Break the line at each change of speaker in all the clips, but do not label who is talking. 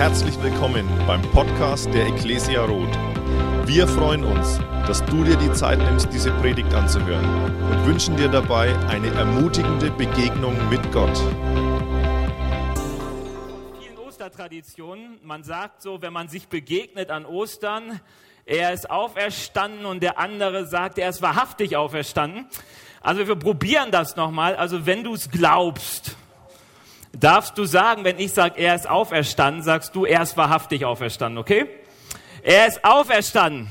Herzlich willkommen beim Podcast der Ecclesia Roth. Wir freuen uns, dass du dir die Zeit nimmst, diese Predigt anzuhören und wünschen dir dabei eine ermutigende Begegnung mit Gott.
vielen Ostertraditionen. Man sagt so, wenn man sich begegnet an Ostern, er ist auferstanden und der andere sagt, er ist wahrhaftig auferstanden. Also wir probieren das nochmal. Also wenn du es glaubst, darfst du sagen, wenn ich sage, er ist auferstanden, sagst du, er ist wahrhaftig auferstanden, okay? Er ist auferstanden.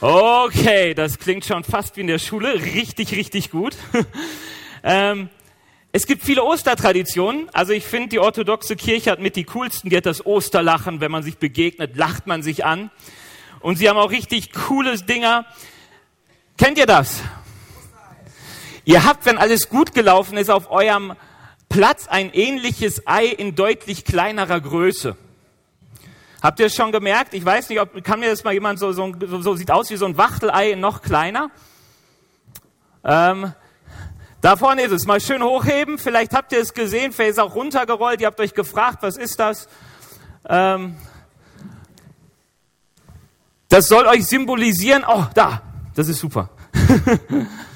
Okay, das klingt schon fast wie in der Schule. Richtig, richtig gut. ähm, es gibt viele Ostertraditionen. Also ich finde, die orthodoxe Kirche hat mit die coolsten. Die hat das Osterlachen. Wenn man sich begegnet, lacht man sich an. Und sie haben auch richtig coole Dinger. Kennt ihr das? Ihr habt, wenn alles gut gelaufen ist, auf eurem Platz ein ähnliches Ei in deutlich kleinerer Größe. Habt ihr es schon gemerkt? Ich weiß nicht, ob, kann mir das mal jemand so, so, so, sieht aus wie so ein Wachtelei, noch kleiner. Ähm, da vorne ist es. Mal schön hochheben. Vielleicht habt ihr es gesehen. Vielleicht ist es auch runtergerollt. Ihr habt euch gefragt, was ist das? Ähm, das soll euch symbolisieren. Oh, da. Das ist super.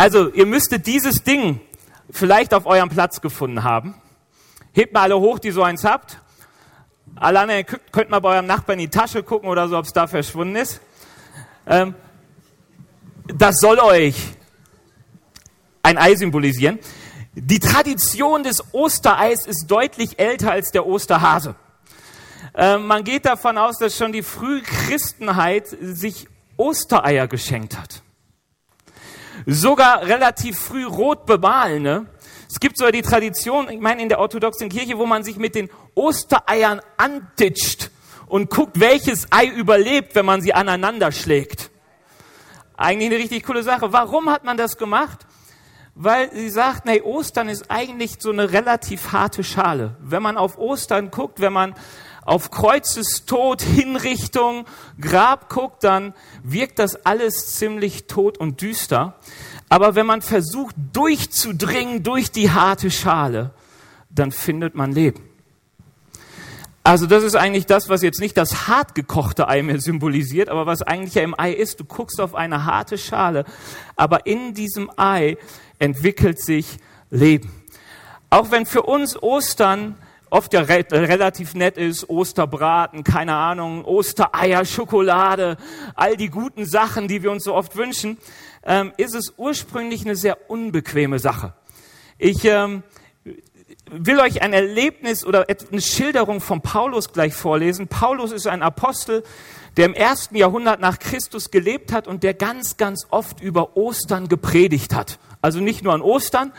also, ihr müsstet dieses Ding vielleicht auf eurem Platz gefunden haben. Hebt mal alle hoch, die so eins habt. Alle anderen könnt mal bei eurem Nachbarn in die Tasche gucken oder so, ob es da verschwunden ist. Ähm, das soll euch ein Ei symbolisieren. Die Tradition des Ostereis ist deutlich älter als der Osterhase. Ähm, man geht davon aus, dass schon die Frühchristenheit sich Ostereier geschenkt hat. Sogar relativ früh rot bemahlene. Es gibt sogar die Tradition, ich meine in der orthodoxen Kirche, wo man sich mit den Ostereiern antitscht und guckt, welches Ei überlebt, wenn man sie aneinander schlägt. Eigentlich eine richtig coole Sache. Warum hat man das gemacht? Weil sie sagt, hey, Ostern ist eigentlich so eine relativ harte Schale. Wenn man auf Ostern guckt, wenn man auf Kreuzestod, Hinrichtung, Grab guckt, dann wirkt das alles ziemlich tot und düster. Aber wenn man versucht durchzudringen durch die harte Schale, dann findet man Leben. Also das ist eigentlich das, was jetzt nicht das hart gekochte Ei mehr symbolisiert, aber was eigentlich ja im Ei ist. Du guckst auf eine harte Schale, aber in diesem Ei entwickelt sich Leben. Auch wenn für uns Ostern oft ja re relativ nett ist, Osterbraten, keine Ahnung, Ostereier, Schokolade, all die guten Sachen, die wir uns so oft wünschen, ähm, ist es ursprünglich eine sehr unbequeme Sache. Ich ähm, will euch ein Erlebnis oder eine Schilderung von Paulus gleich vorlesen. Paulus ist ein Apostel, der im ersten Jahrhundert nach Christus gelebt hat und der ganz, ganz oft über Ostern gepredigt hat. Also nicht nur an Ostern,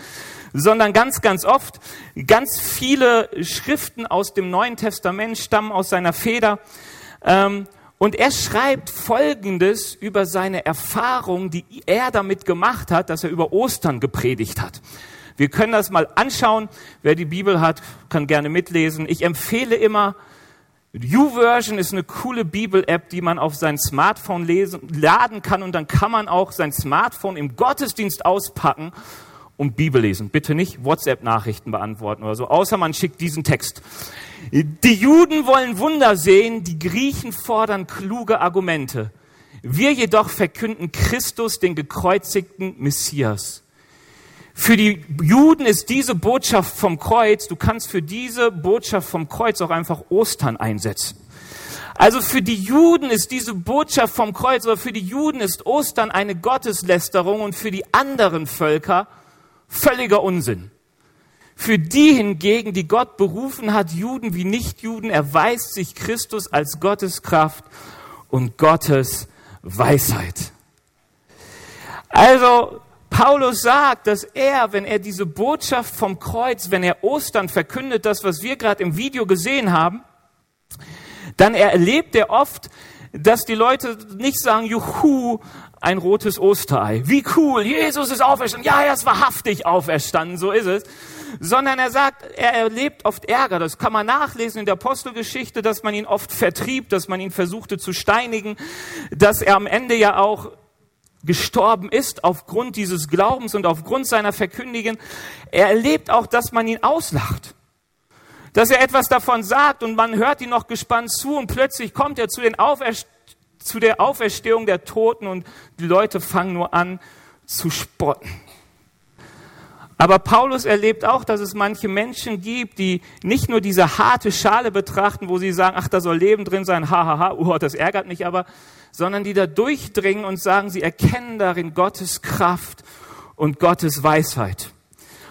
sondern ganz, ganz oft. Ganz viele Schriften aus dem Neuen Testament stammen aus seiner Feder. Ähm, und er schreibt Folgendes über seine Erfahrung, die er damit gemacht hat, dass er über Ostern gepredigt hat. Wir können das mal anschauen. Wer die Bibel hat, kann gerne mitlesen. Ich empfehle immer, YouVersion ist eine coole Bibel-App, die man auf sein Smartphone lesen, laden kann und dann kann man auch sein Smartphone im Gottesdienst auspacken und Bibel lesen. Bitte nicht WhatsApp-Nachrichten beantworten oder so, außer man schickt diesen Text. Die Juden wollen Wunder sehen, die Griechen fordern kluge Argumente. Wir jedoch verkünden Christus, den gekreuzigten Messias. Für die Juden ist diese Botschaft vom Kreuz, du kannst für diese Botschaft vom Kreuz auch einfach Ostern einsetzen. Also für die Juden ist diese Botschaft vom Kreuz, oder für die Juden ist Ostern eine Gotteslästerung und für die anderen Völker völliger Unsinn. Für die hingegen, die Gott berufen hat, Juden wie Nichtjuden, erweist sich Christus als Gottes Kraft und Gottes Weisheit. Also, Paulus sagt, dass er, wenn er diese Botschaft vom Kreuz, wenn er Ostern verkündet, das, was wir gerade im Video gesehen haben, dann erlebt er oft, dass die Leute nicht sagen, juhu, ein rotes Osterei. Wie cool, Jesus ist auferstanden. Ja, er ist wahrhaftig auferstanden, so ist es. Sondern er sagt, er erlebt oft Ärger. Das kann man nachlesen in der Apostelgeschichte, dass man ihn oft vertrieb, dass man ihn versuchte zu steinigen, dass er am Ende ja auch gestorben ist aufgrund dieses Glaubens und aufgrund seiner Verkündigen. Er erlebt auch, dass man ihn auslacht dass er etwas davon sagt und man hört ihn noch gespannt zu und plötzlich kommt er zu, den Auferst zu der Auferstehung der Toten und die Leute fangen nur an zu spotten. Aber Paulus erlebt auch, dass es manche Menschen gibt, die nicht nur diese harte Schale betrachten, wo sie sagen, ach, da soll Leben drin sein, hahaha, ha, ha, oh, das ärgert mich aber, sondern die da durchdringen und sagen, sie erkennen darin Gottes Kraft und Gottes Weisheit.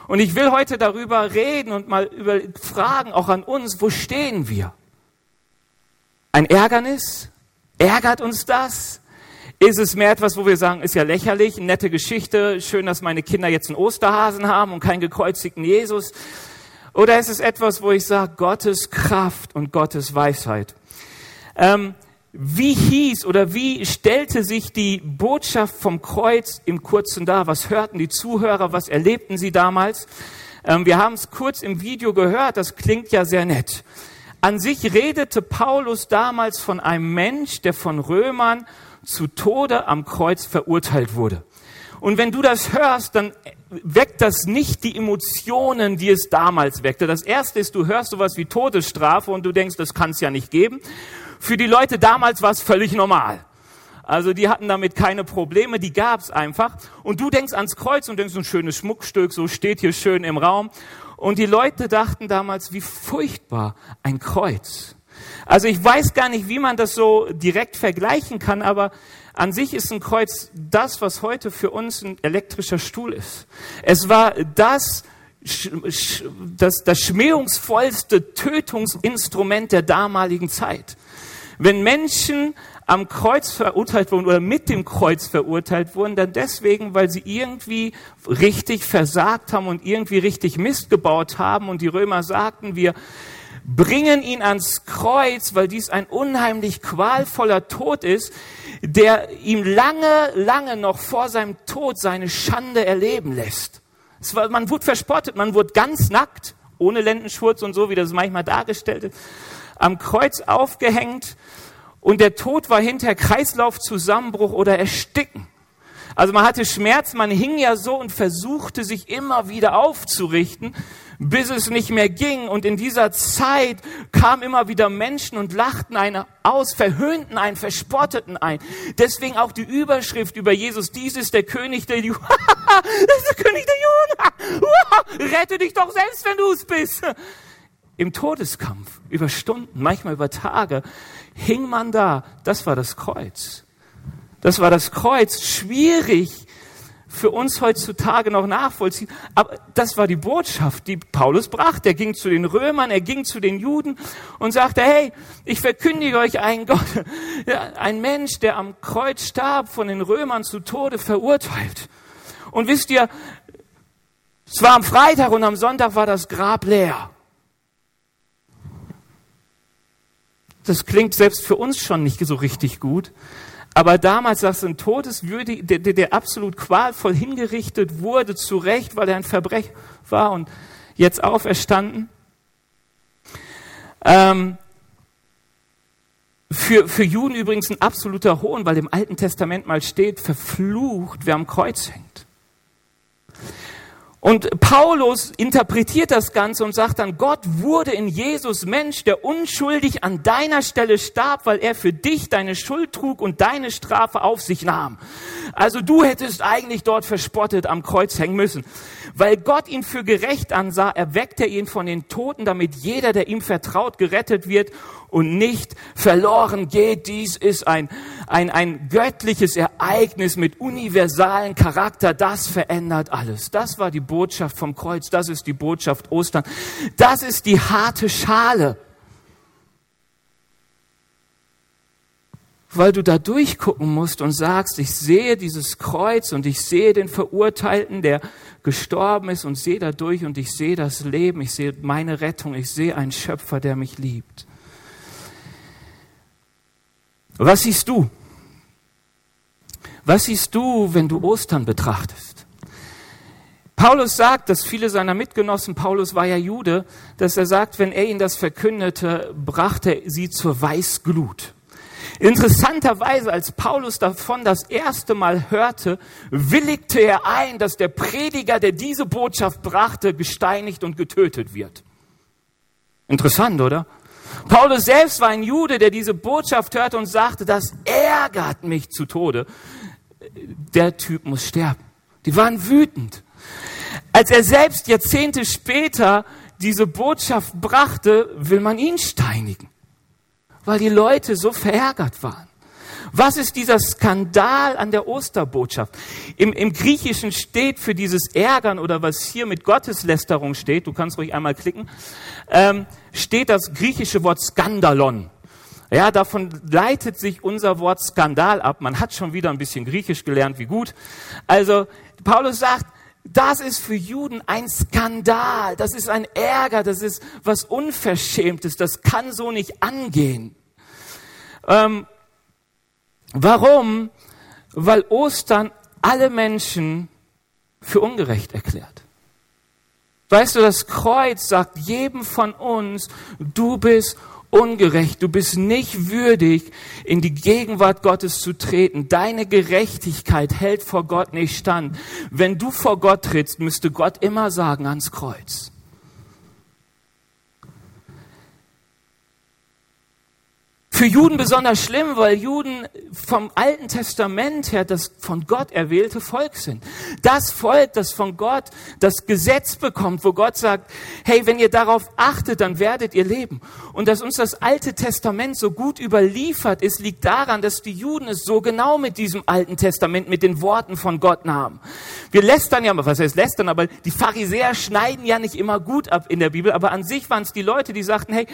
Und ich will heute darüber reden und mal über fragen, auch an uns, wo stehen wir? Ein Ärgernis? Ärgert uns das? Ist es mehr etwas, wo wir sagen, ist ja lächerlich, nette Geschichte, schön, dass meine Kinder jetzt einen Osterhasen haben und keinen gekreuzigten Jesus? Oder ist es etwas, wo ich sage, Gottes Kraft und Gottes Weisheit? Ähm, wie hieß oder wie stellte sich die Botschaft vom Kreuz im Kurzen dar? Was hörten die Zuhörer? Was erlebten sie damals? Ähm, wir haben es kurz im Video gehört, das klingt ja sehr nett. An sich redete Paulus damals von einem Mensch, der von Römern zu Tode am Kreuz verurteilt wurde. Und wenn du das hörst, dann weckt das nicht die Emotionen, die es damals weckte. Das erste ist, du hörst sowas wie Todesstrafe und du denkst, das kann es ja nicht geben. Für die Leute damals war es völlig normal. Also die hatten damit keine Probleme, die gab es einfach. Und du denkst ans Kreuz und denkst, ein schönes Schmuckstück, so steht hier schön im Raum. Und die Leute dachten damals, wie furchtbar ein Kreuz. Also ich weiß gar nicht, wie man das so direkt vergleichen kann, aber an sich ist ein Kreuz das, was heute für uns ein elektrischer Stuhl ist. Es war das, das, das schmähungsvollste Tötungsinstrument der damaligen Zeit. Wenn Menschen am Kreuz verurteilt wurden oder mit dem Kreuz verurteilt wurden, dann deswegen, weil sie irgendwie richtig versagt haben und irgendwie richtig Mist gebaut haben und die Römer sagten, wir bringen ihn ans Kreuz, weil dies ein unheimlich qualvoller Tod ist, der ihm lange, lange noch vor seinem Tod seine Schande erleben lässt. War, man wurde verspottet, man wurde ganz nackt, ohne Lendenschurz und so, wie das manchmal dargestellt ist, am Kreuz aufgehängt und der Tod war hinter Kreislaufzusammenbruch oder Ersticken. Also man hatte Schmerz, man hing ja so und versuchte sich immer wieder aufzurichten bis es nicht mehr ging. Und in dieser Zeit kamen immer wieder Menschen und lachten einen aus, verhöhnten einen, verspotteten einen. Deswegen auch die Überschrift über Jesus, dies ist der König der Juden. das ist der König der Juden. Rette dich doch selbst, wenn du es bist. Im Todeskampf, über Stunden, manchmal über Tage, hing man da. Das war das Kreuz. Das war das Kreuz. Schwierig für uns heutzutage noch nachvollziehen. Aber das war die Botschaft, die Paulus brachte. Er ging zu den Römern, er ging zu den Juden und sagte, hey, ich verkündige euch einen Gott, ein Mensch, der am Kreuz starb, von den Römern zu Tode verurteilt. Und wisst ihr, es war am Freitag und am Sonntag war das Grab leer. Das klingt selbst für uns schon nicht so richtig gut. Aber damals sagst du, ein Todeswürdig, der, der, der absolut qualvoll hingerichtet wurde, zu Recht, weil er ein Verbrecher war und jetzt auferstanden. Ähm, für, für Juden übrigens ein absoluter Hohn, weil im Alten Testament mal steht, verflucht, wer am Kreuz hängt. Und Paulus interpretiert das Ganze und sagt dann, Gott wurde in Jesus Mensch, der unschuldig an deiner Stelle starb, weil er für dich deine Schuld trug und deine Strafe auf sich nahm. Also du hättest eigentlich dort verspottet am Kreuz hängen müssen. Weil Gott ihn für gerecht ansah, erweckt er ihn von den Toten, damit jeder, der ihm vertraut, gerettet wird und nicht verloren geht. Dies ist ein, ein, ein göttliches Ereignis mit universalen Charakter. Das verändert alles. Das war die Botschaft vom Kreuz. Das ist die Botschaft Ostern. Das ist die harte Schale. Weil du da durchgucken musst und sagst, ich sehe dieses Kreuz und ich sehe den Verurteilten, der gestorben ist und sehe da durch und ich sehe das Leben, ich sehe meine Rettung, ich sehe einen Schöpfer, der mich liebt. Was siehst du? Was siehst du, wenn du Ostern betrachtest? Paulus sagt, dass viele seiner Mitgenossen, Paulus war ja Jude, dass er sagt, wenn er ihnen das verkündete, brachte er sie zur Weißglut. Interessanterweise, als Paulus davon das erste Mal hörte, willigte er ein, dass der Prediger, der diese Botschaft brachte, gesteinigt und getötet wird. Interessant, oder? Paulus selbst war ein Jude, der diese Botschaft hörte und sagte, das ärgert mich zu Tode. Der Typ muss sterben. Die waren wütend. Als er selbst Jahrzehnte später diese Botschaft brachte, will man ihn steinigen, weil die Leute so verärgert waren. Was ist dieser Skandal an der Osterbotschaft? Im, Im Griechischen steht für dieses Ärgern oder was hier mit Gotteslästerung steht, du kannst ruhig einmal klicken, ähm, steht das griechische Wort Skandalon. Ja, davon leitet sich unser Wort Skandal ab. Man hat schon wieder ein bisschen Griechisch gelernt, wie gut. Also, Paulus sagt, das ist für Juden ein Skandal, das ist ein Ärger, das ist was Unverschämtes, das kann so nicht angehen. Ähm, Warum? Weil Ostern alle Menschen für ungerecht erklärt. Weißt du, das Kreuz sagt jedem von uns, du bist ungerecht, du bist nicht würdig, in die Gegenwart Gottes zu treten. Deine Gerechtigkeit hält vor Gott nicht stand. Wenn du vor Gott trittst, müsste Gott immer sagen ans Kreuz. Für Juden besonders schlimm, weil Juden vom Alten Testament her das von Gott erwählte Volk sind. Das Volk, das von Gott das Gesetz bekommt, wo Gott sagt, hey, wenn ihr darauf achtet, dann werdet ihr leben. Und dass uns das Alte Testament so gut überliefert ist, liegt daran, dass die Juden es so genau mit diesem Alten Testament, mit den Worten von Gott nahmen. Wir lästern ja, was heißt lästern, aber die Pharisäer schneiden ja nicht immer gut ab in der Bibel, aber an sich waren es die Leute, die sagten, hey,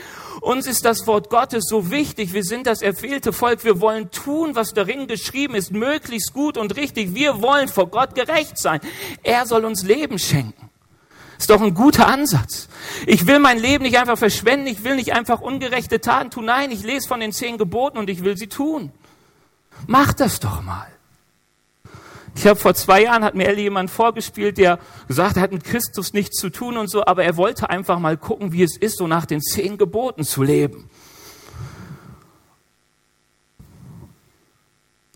uns ist das Wort Gottes so wichtig, wir sind das erfehlte Volk, wir wollen tun, was darin geschrieben ist, möglichst gut und richtig. Wir wollen vor Gott gerecht sein. Er soll uns Leben schenken. Ist doch ein guter Ansatz. Ich will mein Leben nicht einfach verschwenden, ich will nicht einfach ungerechte Taten tun. Nein, ich lese von den zehn Geboten und ich will sie tun. Mach das doch mal. Ich habe vor zwei Jahren, hat mir Ellie jemand vorgespielt, der gesagt, er hat mit Christus nichts zu tun und so, aber er wollte einfach mal gucken, wie es ist, so nach den zehn Geboten zu leben.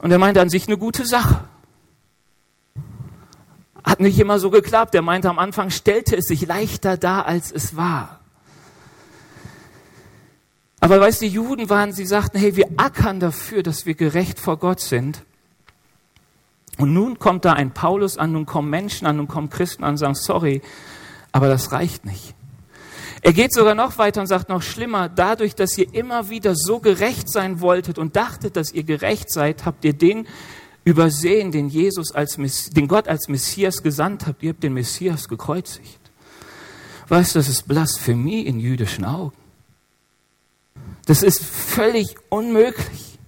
Und er meinte an sich eine gute Sache. Hat nicht immer so geklappt. Er meinte am Anfang stellte es sich leichter dar, als es war. Aber weißt du, die Juden waren, sie sagten, hey, wir ackern dafür, dass wir gerecht vor Gott sind. Und nun kommt da ein Paulus an, nun kommen Menschen an, nun kommen Christen an und sagen, sorry, aber das reicht nicht. Er geht sogar noch weiter und sagt noch schlimmer, dadurch, dass ihr immer wieder so gerecht sein wolltet und dachtet, dass ihr gerecht seid, habt ihr den übersehen, den Jesus als, den Gott als Messias gesandt habt. Ihr habt den Messias gekreuzigt. Weißt du, das ist Blasphemie in jüdischen Augen. Das ist völlig unmöglich.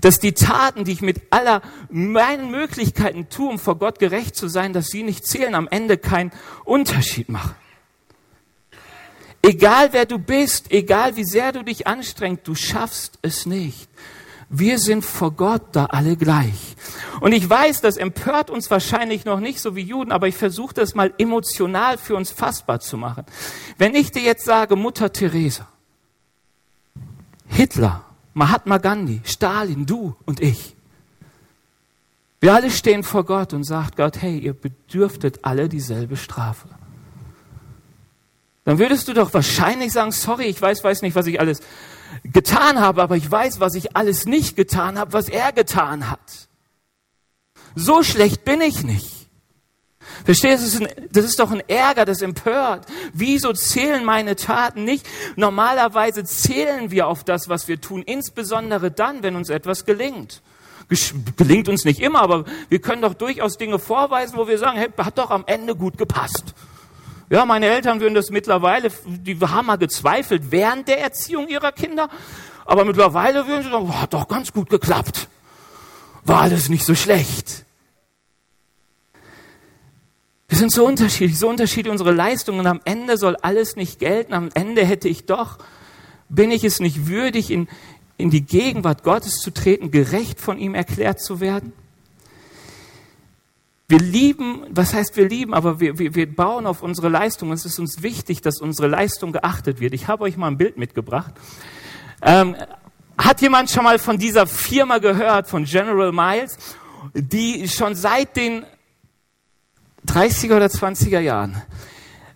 Dass die Taten, die ich mit aller meinen Möglichkeiten tue, um vor Gott gerecht zu sein, dass sie nicht zählen, am Ende keinen Unterschied machen. Egal wer du bist, egal wie sehr du dich anstrengst, du schaffst es nicht. Wir sind vor Gott da alle gleich. Und ich weiß, das empört uns wahrscheinlich noch nicht so wie Juden, aber ich versuche das mal emotional für uns fassbar zu machen. Wenn ich dir jetzt sage, Mutter Teresa, Hitler, Mahatma Gandhi, Stalin, du und ich, wir alle stehen vor Gott und sagt Gott, hey, ihr bedürftet alle dieselbe Strafe dann würdest du doch wahrscheinlich sagen, sorry, ich weiß, weiß nicht, was ich alles getan habe, aber ich weiß, was ich alles nicht getan habe, was er getan hat. So schlecht bin ich nicht. Verstehst du, das ist, doch ein Ärger, das empört. Wieso zählen meine Taten nicht? Normalerweise zählen wir auf das, was wir tun, insbesondere dann, wenn uns etwas gelingt. Gelingt uns nicht immer, aber wir können doch durchaus Dinge vorweisen, wo wir sagen, hey, hat doch am Ende gut gepasst. Ja, meine Eltern würden das mittlerweile, die haben mal gezweifelt während der Erziehung ihrer Kinder, aber mittlerweile würden sie sagen, hat doch ganz gut geklappt. War alles nicht so schlecht. Wir sind so unterschiedlich, so unterschiedlich unsere Leistungen. Und am Ende soll alles nicht gelten. Am Ende hätte ich doch, bin ich es nicht würdig, in, in die Gegenwart Gottes zu treten, gerecht von ihm erklärt zu werden? Wir lieben, was heißt wir lieben, aber wir, wir, wir bauen auf unsere Leistung. Es ist uns wichtig, dass unsere Leistung geachtet wird. Ich habe euch mal ein Bild mitgebracht. Ähm, hat jemand schon mal von dieser Firma gehört, von General Miles, die schon seit den 30er oder 20er Jahren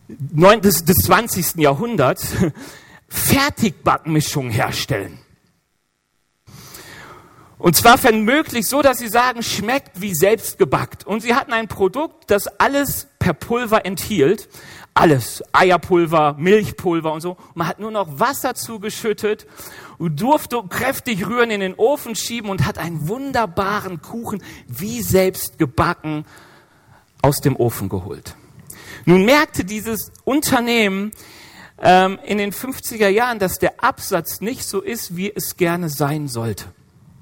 des, des 20. Jahrhunderts Fertigbackmischungen herstellen. Und zwar, wenn möglich, so, dass sie sagen, schmeckt wie selbst gebackt. Und sie hatten ein Produkt, das alles per Pulver enthielt. Alles. Eierpulver, Milchpulver und so. Man hat nur noch Wasser zugeschüttet und durfte kräftig rühren in den Ofen schieben und hat einen wunderbaren Kuchen wie selbst gebacken aus dem Ofen geholt. Nun merkte dieses Unternehmen ähm, in den 50er Jahren, dass der Absatz nicht so ist, wie es gerne sein sollte.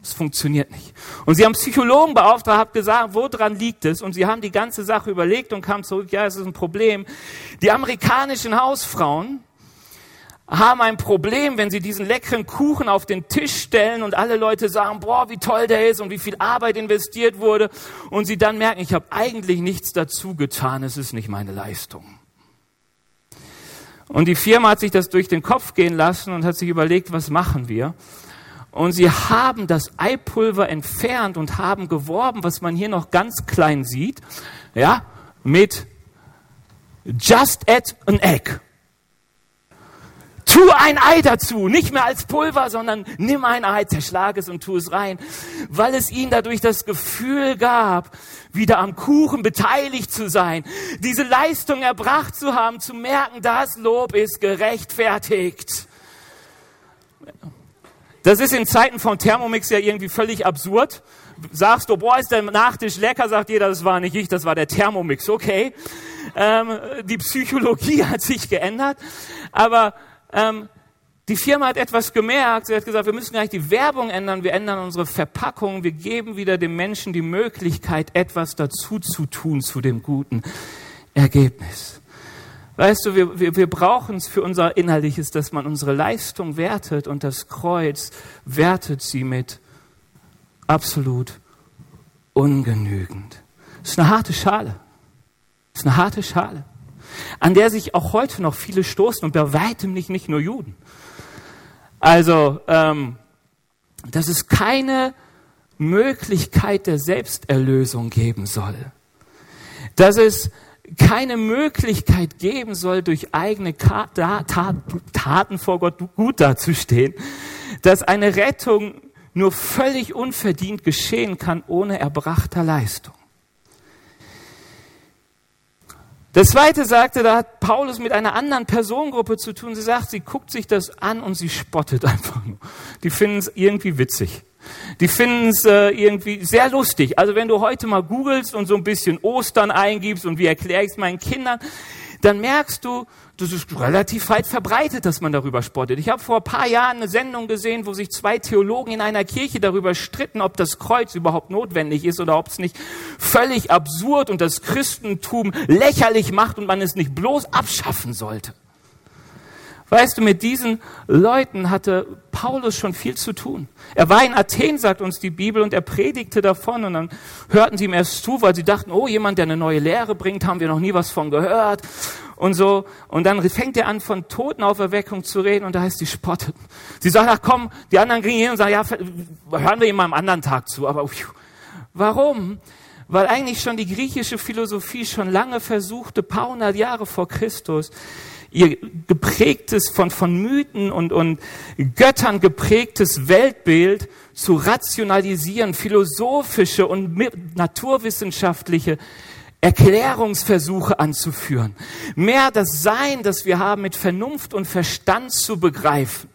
Es funktioniert nicht. Und sie haben Psychologen beauftragt, haben gesagt, woran liegt es? Und sie haben die ganze Sache überlegt und kamen zurück, ja, es ist ein Problem. Die amerikanischen Hausfrauen haben ein Problem, wenn sie diesen leckeren Kuchen auf den Tisch stellen und alle Leute sagen, boah, wie toll der ist und wie viel Arbeit investiert wurde. Und sie dann merken, ich habe eigentlich nichts dazu getan, es ist nicht meine Leistung. Und die Firma hat sich das durch den Kopf gehen lassen und hat sich überlegt, was machen wir? Und sie haben das Eipulver entfernt und haben geworben, was man hier noch ganz klein sieht, ja, mit just add an egg. Tu ein Ei dazu, nicht mehr als Pulver, sondern nimm ein Ei, zerschlag es und tu es rein, weil es ihnen dadurch das Gefühl gab, wieder am Kuchen beteiligt zu sein, diese Leistung erbracht zu haben, zu merken, das Lob ist gerechtfertigt. Das ist in Zeiten von Thermomix ja irgendwie völlig absurd. Sagst du, boah, ist der Nachtisch lecker, sagt jeder, das war nicht ich, das war der Thermomix. Okay, ähm, die Psychologie hat sich geändert, aber ähm, die Firma hat etwas gemerkt. Sie hat gesagt, wir müssen gleich die Werbung ändern, wir ändern unsere Verpackung, wir geben wieder dem Menschen die Möglichkeit, etwas dazu zu tun zu dem guten Ergebnis. Weißt du, wir, wir, wir brauchen es für unser Innerliches, dass man unsere Leistung wertet und das Kreuz wertet sie mit absolut ungenügend. Das ist eine harte Schale. Das ist eine harte Schale, an der sich auch heute noch viele stoßen und bei weitem nicht, nicht nur Juden. Also, ähm, dass es keine Möglichkeit der Selbsterlösung geben soll. Dass es keine Möglichkeit geben soll, durch eigene Taten vor Gott gut dazustehen, dass eine Rettung nur völlig unverdient geschehen kann ohne erbrachter Leistung. Das zweite sagte, da hat Paulus mit einer anderen Personengruppe zu tun. Sie sagt, sie guckt sich das an und sie spottet einfach nur. Die finden es irgendwie witzig. Die finden es äh, irgendwie sehr lustig. Also wenn du heute mal googelst und so ein bisschen Ostern eingibst und wie erkläre ich es meinen Kindern, dann merkst du, das ist relativ weit verbreitet, dass man darüber spottet. Ich habe vor ein paar Jahren eine Sendung gesehen, wo sich zwei Theologen in einer Kirche darüber stritten, ob das Kreuz überhaupt notwendig ist oder ob es nicht völlig absurd und das Christentum lächerlich macht und man es nicht bloß abschaffen sollte. Weißt du, mit diesen Leuten hatte Paulus schon viel zu tun. Er war in Athen, sagt uns die Bibel, und er predigte davon. Und dann hörten sie ihm erst zu, weil sie dachten, oh, jemand, der eine neue Lehre bringt, haben wir noch nie was von gehört. Und so. Und dann fängt er an, von Totenauferweckung zu reden, und da heißt, sie spottet. Sie sagt, ach komm, die anderen gehen hin und sagen, ja, hören wir ihm mal am anderen Tag zu. Aber pfiuh, warum? Weil eigentlich schon die griechische Philosophie schon lange versuchte, paar hundert Jahre vor Christus, ihr geprägtes, von, von Mythen und, und Göttern geprägtes Weltbild zu rationalisieren, philosophische und naturwissenschaftliche Erklärungsversuche anzuführen. Mehr das Sein, das wir haben, mit Vernunft und Verstand zu begreifen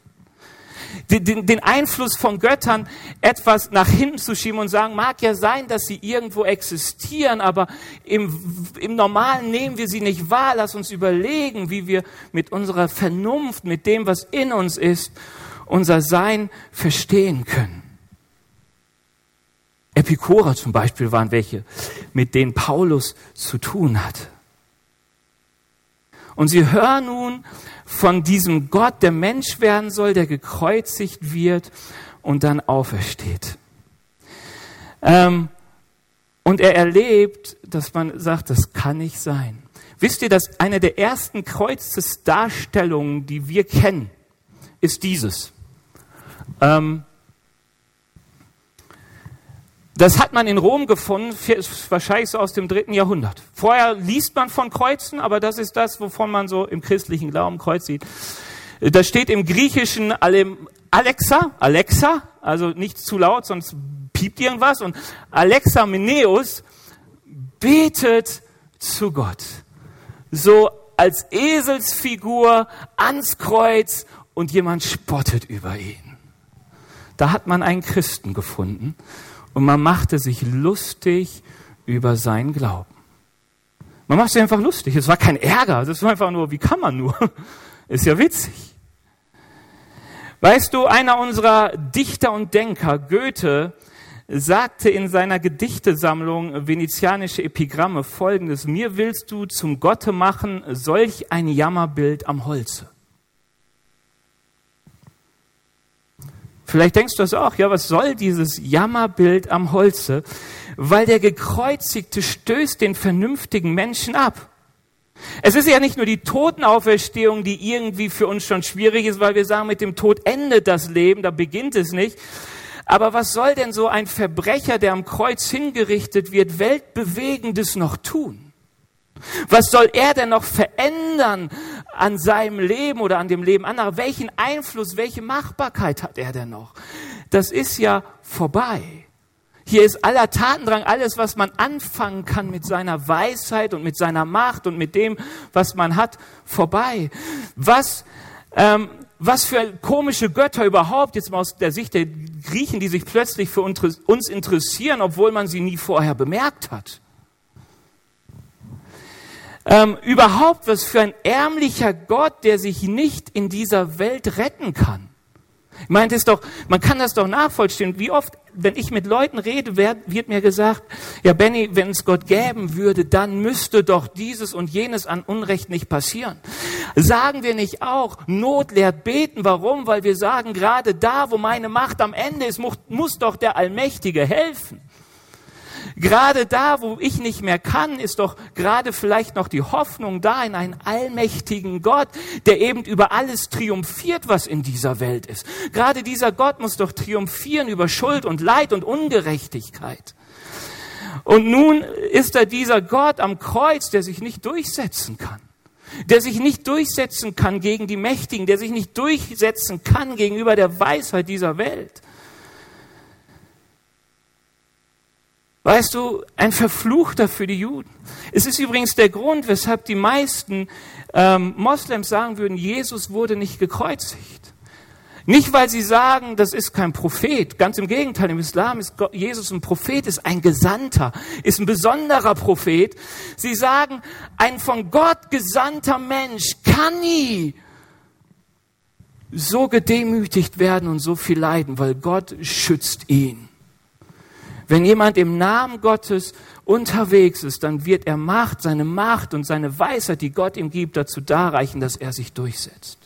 den, den Einfluss von Göttern etwas nach hinten zu schieben und sagen, mag ja sein, dass sie irgendwo existieren, aber im, im Normalen nehmen wir sie nicht wahr. Lass uns überlegen, wie wir mit unserer Vernunft, mit dem, was in uns ist, unser Sein verstehen können. Epikurer zum Beispiel waren welche, mit denen Paulus zu tun hatte. Und sie hören nun von diesem Gott, der Mensch werden soll, der gekreuzigt wird und dann aufersteht. Ähm, und er erlebt, dass man sagt, das kann nicht sein. Wisst ihr, dass eine der ersten Kreuzesdarstellungen, die wir kennen, ist dieses. Ähm, das hat man in Rom gefunden, wahrscheinlich so aus dem dritten Jahrhundert. Vorher liest man von Kreuzen, aber das ist das, wovon man so im christlichen Glauben Kreuz sieht. Da steht im Griechischen Alexa, Alexa, also nicht zu laut, sonst piept irgendwas. Und Alexa Meneus betet zu Gott. So als Eselsfigur ans Kreuz und jemand spottet über ihn. Da hat man einen Christen gefunden und man machte sich lustig über seinen Glauben. Man macht sich einfach lustig. Es war kein Ärger, das war einfach nur, wie kann man nur? Ist ja witzig. Weißt du, einer unserer Dichter und Denker, Goethe, sagte in seiner Gedichtesammlung Venezianische Epigramme folgendes, mir willst du zum Gotte machen solch ein Jammerbild am Holze. Vielleicht denkst du das auch, ja, was soll dieses Jammerbild am Holze? Weil der Gekreuzigte stößt den vernünftigen Menschen ab. Es ist ja nicht nur die Totenauferstehung, die irgendwie für uns schon schwierig ist, weil wir sagen, mit dem Tod endet das Leben, da beginnt es nicht, aber was soll denn so ein Verbrecher, der am Kreuz hingerichtet wird, weltbewegendes noch tun? Was soll er denn noch verändern an seinem Leben oder an dem Leben anderer? Welchen Einfluss, welche Machbarkeit hat er denn noch? Das ist ja vorbei. Hier ist aller Tatendrang, alles, was man anfangen kann mit seiner Weisheit und mit seiner Macht und mit dem, was man hat, vorbei. Was ähm, was für komische Götter überhaupt, jetzt mal aus der Sicht der Griechen, die sich plötzlich für uns interessieren, obwohl man sie nie vorher bemerkt hat. Ähm, überhaupt was für ein ärmlicher Gott, der sich nicht in dieser Welt retten kann. Ich meine, es doch, man kann das doch nachvollziehen. Wie oft, wenn ich mit Leuten rede, wird, wird mir gesagt, ja Benny, wenn es Gott gäben würde, dann müsste doch dieses und jenes an Unrecht nicht passieren. Sagen wir nicht auch, Not lehrt beten. Warum? Weil wir sagen, gerade da, wo meine Macht am Ende ist, muss, muss doch der Allmächtige helfen. Gerade da, wo ich nicht mehr kann, ist doch gerade vielleicht noch die Hoffnung da in einen allmächtigen Gott, der eben über alles triumphiert, was in dieser Welt ist. Gerade dieser Gott muss doch triumphieren über Schuld und Leid und Ungerechtigkeit. Und nun ist da dieser Gott am Kreuz, der sich nicht durchsetzen kann der sich nicht durchsetzen kann gegen die Mächtigen, der sich nicht durchsetzen kann gegenüber der Weisheit dieser Welt. Weißt du, ein Verfluchter für die Juden. Es ist übrigens der Grund, weshalb die meisten ähm, Moslems sagen würden, Jesus wurde nicht gekreuzigt. Nicht, weil sie sagen, das ist kein Prophet. Ganz im Gegenteil, im Islam ist Jesus ein Prophet, ist ein Gesandter, ist ein besonderer Prophet. Sie sagen, ein von Gott gesandter Mensch kann nie so gedemütigt werden und so viel leiden, weil Gott schützt ihn. Wenn jemand im Namen Gottes unterwegs ist, dann wird er Macht, seine Macht und seine Weisheit, die Gott ihm gibt, dazu darreichen, dass er sich durchsetzt.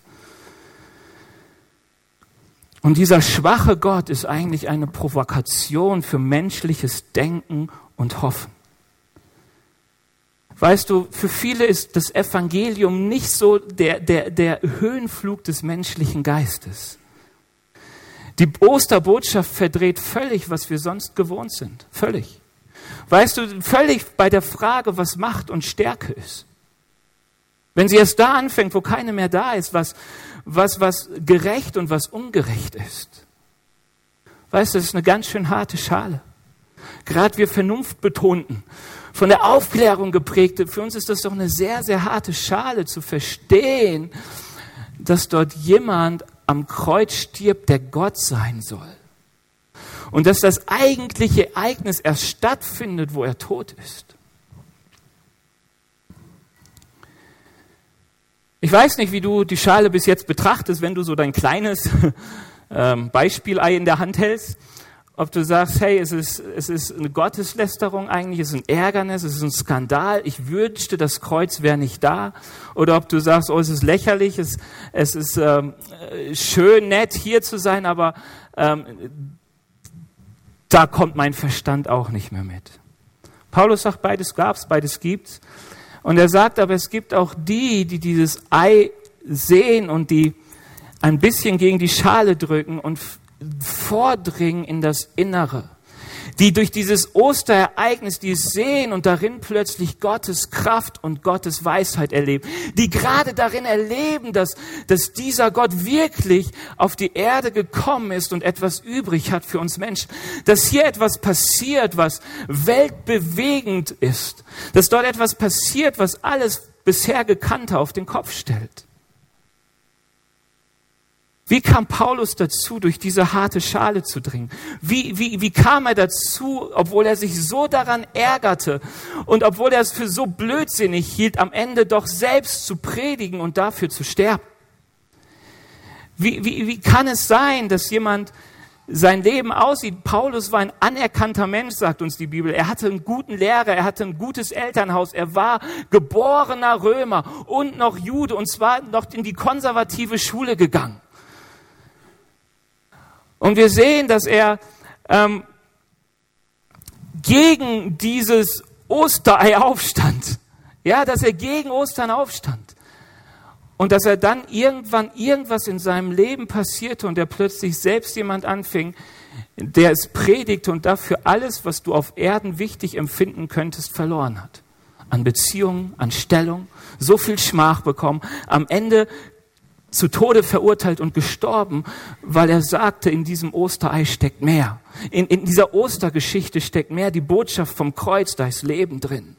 Und dieser schwache Gott ist eigentlich eine Provokation für menschliches Denken und Hoffen. Weißt du, für viele ist das Evangelium nicht so der, der, der Höhenflug des menschlichen Geistes. Die Osterbotschaft verdreht völlig, was wir sonst gewohnt sind. Völlig. Weißt du, völlig bei der Frage, was Macht und Stärke ist. Wenn sie erst da anfängt, wo keine mehr da ist, was, was, was gerecht und was ungerecht ist. Weißt du, das ist eine ganz schön harte Schale. Gerade wir Vernunftbetonten, von der Aufklärung geprägte, für uns ist das doch eine sehr, sehr harte Schale zu verstehen, dass dort jemand am Kreuz stirbt, der Gott sein soll. Und dass das eigentliche Ereignis erst stattfindet, wo er tot ist. Ich weiß nicht, wie du die Schale bis jetzt betrachtest, wenn du so dein kleines ähm, Beispielei in der Hand hältst ob du sagst, hey, es ist, es ist eine Gotteslästerung eigentlich, es ist ein Ärgernis, es ist ein Skandal, ich wünschte, das Kreuz wäre nicht da. Oder ob du sagst, oh, es ist lächerlich, es, es ist ähm, schön, nett, hier zu sein, aber ähm, da kommt mein Verstand auch nicht mehr mit. Paulus sagt, beides gab's, beides gibt's. Und er sagt aber, es gibt auch die, die dieses Ei sehen und die ein bisschen gegen die Schale drücken und vordringen in das Innere, die durch dieses Osterereignis, die es sehen und darin plötzlich Gottes Kraft und Gottes Weisheit erleben, die gerade darin erleben, dass, dass dieser Gott wirklich auf die Erde gekommen ist und etwas übrig hat für uns Menschen, dass hier etwas passiert, was weltbewegend ist, dass dort etwas passiert, was alles bisher Gekannte auf den Kopf stellt. Wie kam Paulus dazu, durch diese harte Schale zu dringen? Wie, wie, wie kam er dazu, obwohl er sich so daran ärgerte und obwohl er es für so blödsinnig hielt, am Ende doch selbst zu predigen und dafür zu sterben? Wie, wie, wie kann es sein, dass jemand sein Leben aussieht? Paulus war ein anerkannter Mensch, sagt uns die Bibel. Er hatte einen guten Lehrer, er hatte ein gutes Elternhaus, er war geborener Römer und noch Jude und zwar noch in die konservative Schule gegangen. Und wir sehen, dass er ähm, gegen dieses Osterei aufstand. Ja, dass er gegen Ostern aufstand. Und dass er dann irgendwann irgendwas in seinem Leben passierte und er plötzlich selbst jemand anfing, der es predigte und dafür alles, was du auf Erden wichtig empfinden könntest, verloren hat. An Beziehungen, an Stellung, so viel Schmach bekommen. Am Ende zu Tode verurteilt und gestorben, weil er sagte, in diesem Osterei steckt mehr. In, in dieser Ostergeschichte steckt mehr die Botschaft vom Kreuz, da ist Leben drin.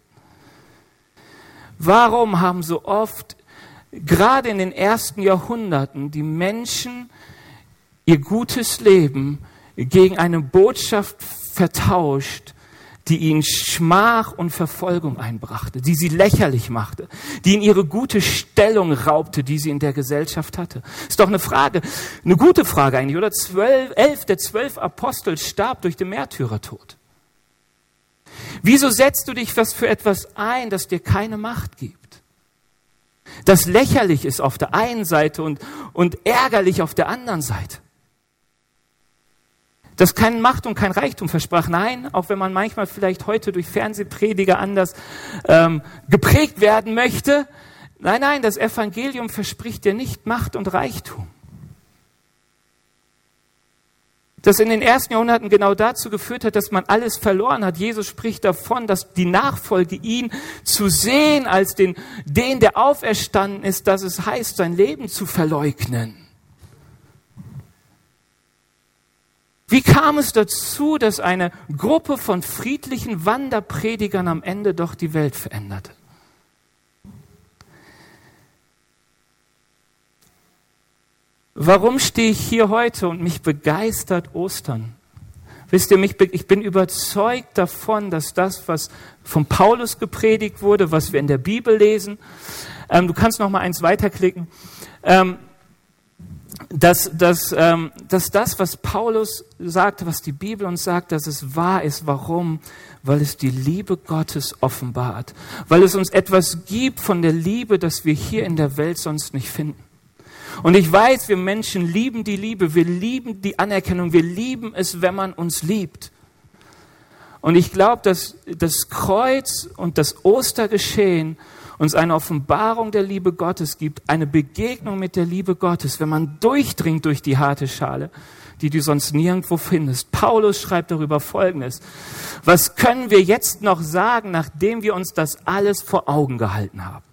Warum haben so oft, gerade in den ersten Jahrhunderten, die Menschen ihr gutes Leben gegen eine Botschaft vertauscht, die ihnen Schmach und Verfolgung einbrachte, die sie lächerlich machte, die ihnen ihre gute Stellung raubte, die sie in der Gesellschaft hatte. Ist doch eine Frage, eine gute Frage eigentlich, oder? Zwölf, elf der zwölf Apostel starb durch den Märtyrertod. Wieso setzt du dich was für etwas ein, das dir keine Macht gibt? Das lächerlich ist auf der einen Seite und, und ärgerlich auf der anderen Seite das kein Macht und kein Reichtum versprach. Nein, auch wenn man manchmal vielleicht heute durch Fernsehprediger anders ähm, geprägt werden möchte. Nein, nein, das Evangelium verspricht dir nicht Macht und Reichtum. Das in den ersten Jahrhunderten genau dazu geführt hat, dass man alles verloren hat. Jesus spricht davon, dass die Nachfolge ihn zu sehen als den, den, der auferstanden ist, dass es heißt, sein Leben zu verleugnen. Wie kam es dazu, dass eine Gruppe von friedlichen Wanderpredigern am Ende doch die Welt veränderte? Warum stehe ich hier heute und mich begeistert Ostern? Wisst ihr, ich bin überzeugt davon, dass das, was von Paulus gepredigt wurde, was wir in der Bibel lesen, ähm, du kannst noch mal eins weiterklicken, ähm, dass, dass, ähm, dass das, was Paulus sagte, was die Bibel uns sagt, dass es wahr ist. Warum? Weil es die Liebe Gottes offenbart. Weil es uns etwas gibt von der Liebe, das wir hier in der Welt sonst nicht finden. Und ich weiß, wir Menschen lieben die Liebe, wir lieben die Anerkennung, wir lieben es, wenn man uns liebt. Und ich glaube, dass das Kreuz und das Ostergeschehen uns eine Offenbarung der Liebe Gottes gibt, eine Begegnung mit der Liebe Gottes, wenn man durchdringt durch die harte Schale, die du sonst nirgendwo findest. Paulus schreibt darüber Folgendes. Was können wir jetzt noch sagen, nachdem wir uns das alles vor Augen gehalten haben?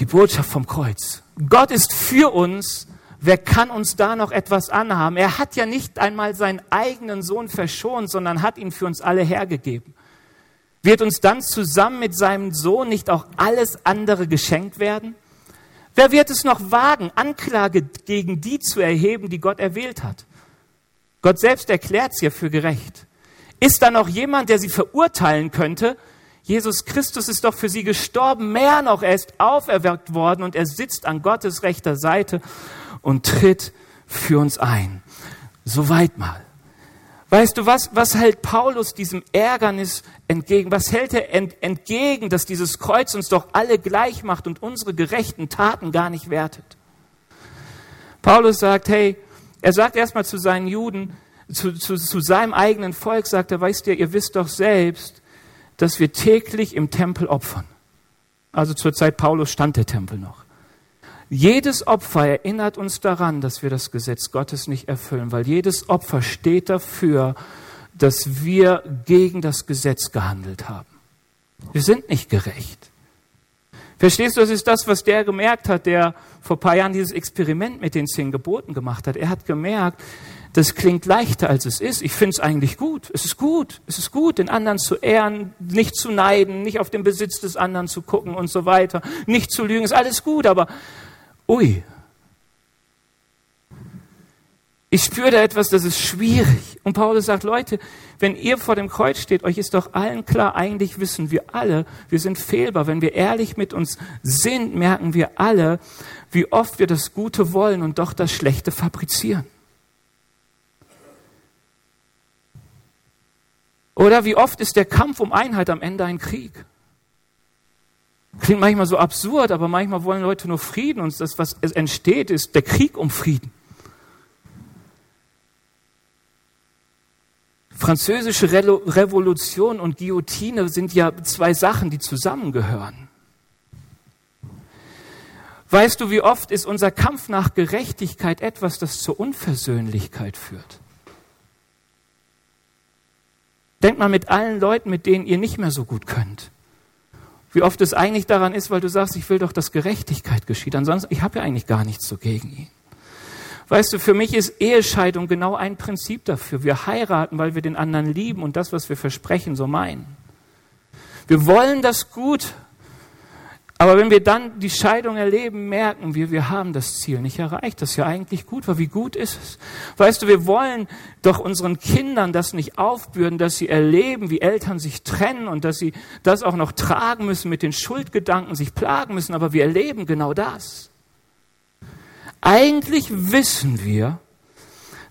Die Botschaft vom Kreuz. Gott ist für uns. Wer kann uns da noch etwas anhaben? Er hat ja nicht einmal seinen eigenen Sohn verschont, sondern hat ihn für uns alle hergegeben. Wird uns dann zusammen mit seinem Sohn nicht auch alles andere geschenkt werden? Wer wird es noch wagen, Anklage gegen die zu erheben, die Gott erwählt hat? Gott selbst erklärt ja für gerecht. Ist da noch jemand, der sie verurteilen könnte? Jesus Christus ist doch für sie gestorben, mehr noch, er ist auferweckt worden und er sitzt an Gottes rechter Seite und tritt für uns ein. Soweit mal. Weißt du was, was hält Paulus diesem Ärgernis entgegen? Was hält er ent, entgegen, dass dieses Kreuz uns doch alle gleich macht und unsere gerechten Taten gar nicht wertet? Paulus sagt, hey, er sagt erstmal zu seinen Juden, zu, zu, zu seinem eigenen Volk, sagt er, weißt ihr, ihr wisst doch selbst, dass wir täglich im Tempel opfern. Also zur Zeit Paulus stand der Tempel noch. Jedes Opfer erinnert uns daran, dass wir das Gesetz Gottes nicht erfüllen, weil jedes Opfer steht dafür, dass wir gegen das Gesetz gehandelt haben. Wir sind nicht gerecht. Verstehst du, das ist das, was der gemerkt hat, der vor ein paar Jahren dieses Experiment mit den zehn Geboten gemacht hat. Er hat gemerkt, das klingt leichter, als es ist. Ich finde es eigentlich gut. Es ist gut. Es ist gut, den anderen zu ehren, nicht zu neiden, nicht auf den Besitz des anderen zu gucken und so weiter, nicht zu lügen. Ist alles gut, aber ui. Ich spüre da etwas, das ist schwierig. Und Paulus sagt, Leute, wenn ihr vor dem Kreuz steht, euch ist doch allen klar, eigentlich wissen wir alle, wir sind fehlbar. Wenn wir ehrlich mit uns sind, merken wir alle, wie oft wir das Gute wollen und doch das Schlechte fabrizieren. Oder wie oft ist der Kampf um Einheit am Ende ein Krieg? Klingt manchmal so absurd, aber manchmal wollen Leute nur Frieden und das, was entsteht, ist der Krieg um Frieden. Französische Revolution und Guillotine sind ja zwei Sachen, die zusammengehören. Weißt du, wie oft ist unser Kampf nach Gerechtigkeit etwas, das zur Unversöhnlichkeit führt? Denkt mal mit allen Leuten, mit denen ihr nicht mehr so gut könnt. Wie oft es eigentlich daran ist, weil du sagst, ich will doch, dass Gerechtigkeit geschieht. Ansonsten, ich habe ja eigentlich gar nichts so gegen ihn. Weißt du, für mich ist Ehescheidung genau ein Prinzip dafür. Wir heiraten, weil wir den anderen lieben und das, was wir versprechen, so meinen. Wir wollen das gut aber wenn wir dann die Scheidung erleben, merken wir, wir haben das Ziel nicht erreicht. Das ist ja eigentlich gut war. Wie gut ist es? Weißt du, wir wollen doch unseren Kindern das nicht aufbürden, dass sie erleben, wie Eltern sich trennen und dass sie das auch noch tragen müssen mit den Schuldgedanken, sich plagen müssen. Aber wir erleben genau das. Eigentlich wissen wir,